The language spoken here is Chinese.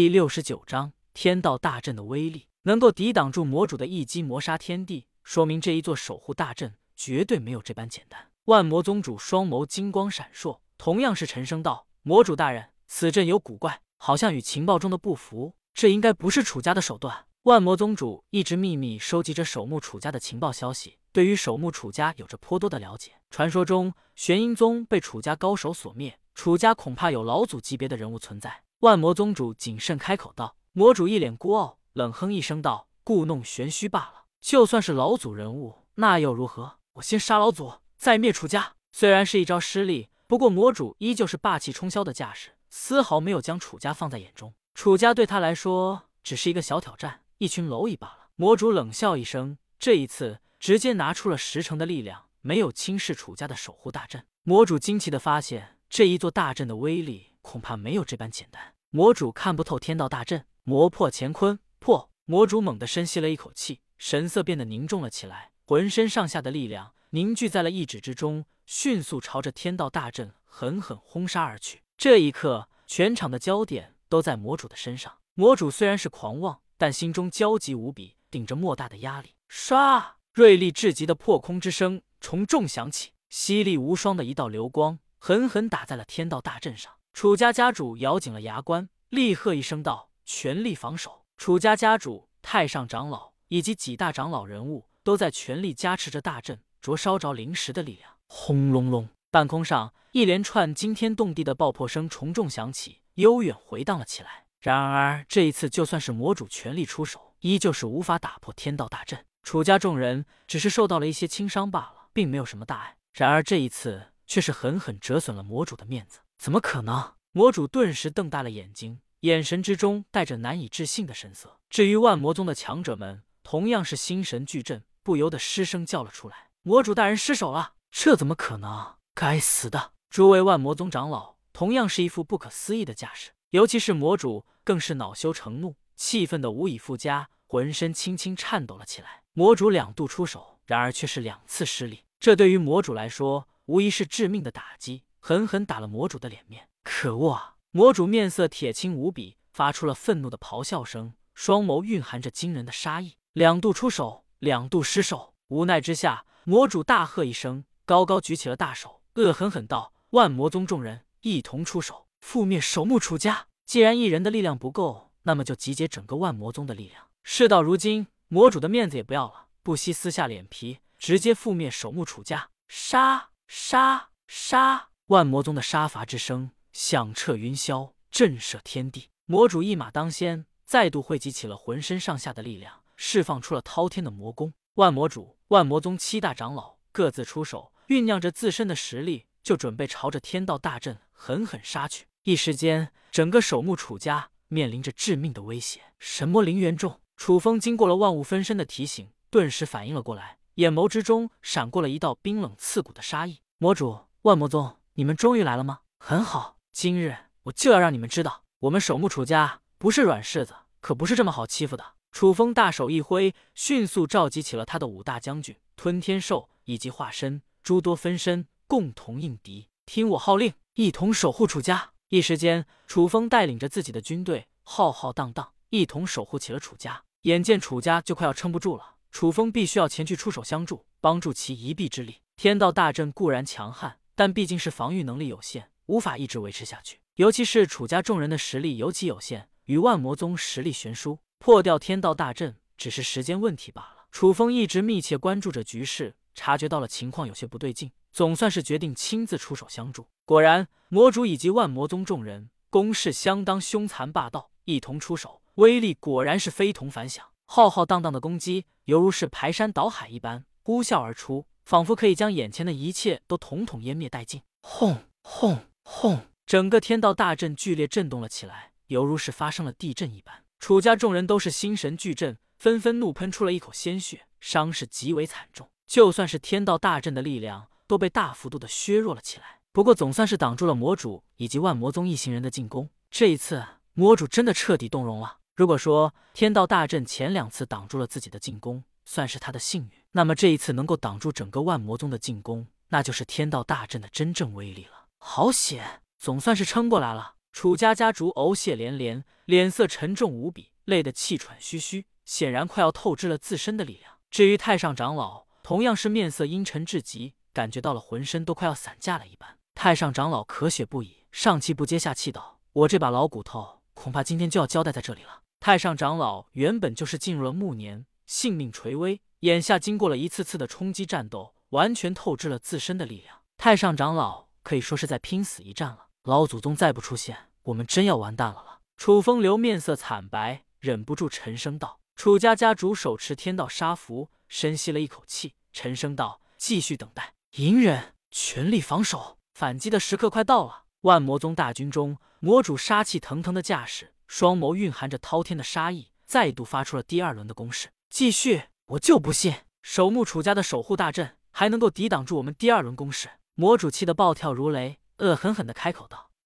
第六十九章天道大阵的威力，能够抵挡住魔主的一击磨杀天地，说明这一座守护大阵绝对没有这般简单。万魔宗主双眸金光闪烁，同样是沉声道：“魔主大人，此阵有古怪，好像与情报中的不符。这应该不是楚家的手段。”万魔宗主一直秘密收集着守墓楚家的情报消息，对于守墓楚家有着颇多的了解。传说中玄阴宗被楚家高手所灭，楚家恐怕有老祖级别的人物存在。万魔宗主谨慎开口道：“魔主一脸孤傲，冷哼一声道：‘故弄玄虚罢了。就算是老祖人物，那又如何？我先杀老祖，再灭楚家。’虽然是一招失利，不过魔主依旧是霸气冲霄的架势，丝毫没有将楚家放在眼中。楚家对他来说只是一个小挑战，一群蝼蚁罢了。”魔主冷笑一声，这一次直接拿出了十成的力量，没有轻视楚家的守护大阵。魔主惊奇的发现，这一座大阵的威力。恐怕没有这般简单。魔主看不透天道大阵，魔破乾坤破。魔主猛地深吸了一口气，神色变得凝重了起来，浑身上下的力量凝聚在了一指之中，迅速朝着天道大阵狠狠轰杀而去。这一刻，全场的焦点都在魔主的身上。魔主虽然是狂妄，但心中焦急无比，顶着莫大的压力。唰，锐利至极的破空之声重重响起，犀利无双的一道流光狠狠打在了天道大阵上。楚家家主咬紧了牙关，厉喝一声道：“全力防守！”楚家家主、太上长老以及几大长老人物都在全力加持着大阵，灼烧着灵石的力量。轰隆隆，半空上一连串惊天动地的爆破声重重响起，悠远回荡了起来。然而这一次，就算是魔主全力出手，依旧是无法打破天道大阵。楚家众人只是受到了一些轻伤罢了，并没有什么大碍。然而这一次，却是狠狠折损了魔主的面子。怎么可能？魔主顿时瞪大了眼睛，眼神之中带着难以置信的神色。至于万魔宗的强者们，同样是心神俱震，不由得失声叫了出来：“魔主大人失手了！这怎么可能？该死的！”诸位万魔宗长老同样是一副不可思议的架势，尤其是魔主更是恼羞成怒，气愤的无以复加，浑身轻轻颤抖了起来。魔主两度出手，然而却是两次失利，这对于魔主来说无疑是致命的打击。狠狠打了魔主的脸面，可恶啊！魔主面色铁青无比，发出了愤怒的咆哮声，双眸蕴含着惊人的杀意。两度出手，两度失手，无奈之下，魔主大喝一声，高高举起了大手，恶狠狠道：“万魔宗众人一同出手，覆灭守墓楚家！既然一人的力量不够，那么就集结整个万魔宗的力量。事到如今，魔主的面子也不要了，不惜撕下脸皮，直接覆灭守墓楚家！杀杀杀！”万魔宗的杀伐之声响彻云霄，震慑天地。魔主一马当先，再度汇集起了浑身上下的力量，释放出了滔天的魔功。万魔主、万魔宗七大长老各自出手，酝酿着自身的实力，就准备朝着天道大阵狠狠杀去。一时间，整个守墓楚家面临着致命的威胁。神魔灵元众，楚风经过了万物分身的提醒，顿时反应了过来，眼眸之中闪过了一道冰冷刺骨的杀意。魔主，万魔宗。你们终于来了吗？很好，今日我就要让你们知道，我们守墓楚家不是软柿子，可不是这么好欺负的。楚风大手一挥，迅速召集起了他的五大将军、吞天兽以及化身诸多分身，共同应敌。听我号令，一同守护楚家。一时间，楚风带领着自己的军队，浩浩荡荡，一同守护起了楚家。眼见楚家就快要撑不住了，楚风必须要前去出手相助，帮助其一臂之力。天道大阵固然强悍。但毕竟是防御能力有限，无法一直维持下去。尤其是楚家众人的实力尤其有限，与万魔宗实力悬殊，破掉天道大阵只是时间问题罢了。楚风一直密切关注着局势，察觉到了情况有些不对劲，总算是决定亲自出手相助。果然，魔主以及万魔宗众人攻势相当凶残霸道，一同出手，威力果然是非同凡响。浩浩荡荡的攻击，犹如是排山倒海一般呼啸而出。仿佛可以将眼前的一切都统统湮灭殆尽。轰轰轰！整个天道大阵剧烈震动了起来，犹如是发生了地震一般。楚家众人都是心神俱震，纷纷怒喷出了一口鲜血，伤势极为惨重。就算是天道大阵的力量都被大幅度的削弱了起来，不过总算是挡住了魔主以及万魔宗一行人的进攻。这一次，魔主真的彻底动容了。如果说天道大阵前两次挡住了自己的进攻，算是他的幸运。那么这一次能够挡住整个万魔宗的进攻，那就是天道大阵的真正威力了。好险，总算是撑过来了。楚家家主呕血连连，脸色沉重无比，累得气喘吁吁，显然快要透支了自身的力量。至于太上长老，同样是面色阴沉至极，感觉到了浑身都快要散架了一般。太上长老咳血不已，上气不接下气道：“我这把老骨头，恐怕今天就要交代在这里了。”太上长老原本就是进入了暮年，性命垂危，眼下经过了一次次的冲击战斗，完全透支了自身的力量。太上长老可以说是在拼死一战了。老祖宗再不出现，我们真要完蛋了了。楚风流面色惨白，忍不住沉声道：“楚家家主手持天道杀符，深吸了一口气，沉声道：继续等待，隐忍，全力防守，反击的时刻快到了。”万魔宗大军中，魔主杀气腾腾的架势。双眸蕴含着滔天的杀意，再度发出了第二轮的攻势。继续，我就不信守墓楚家的守护大阵还能够抵挡住我们第二轮攻势。魔主气得暴跳如雷，恶狠狠地开口道。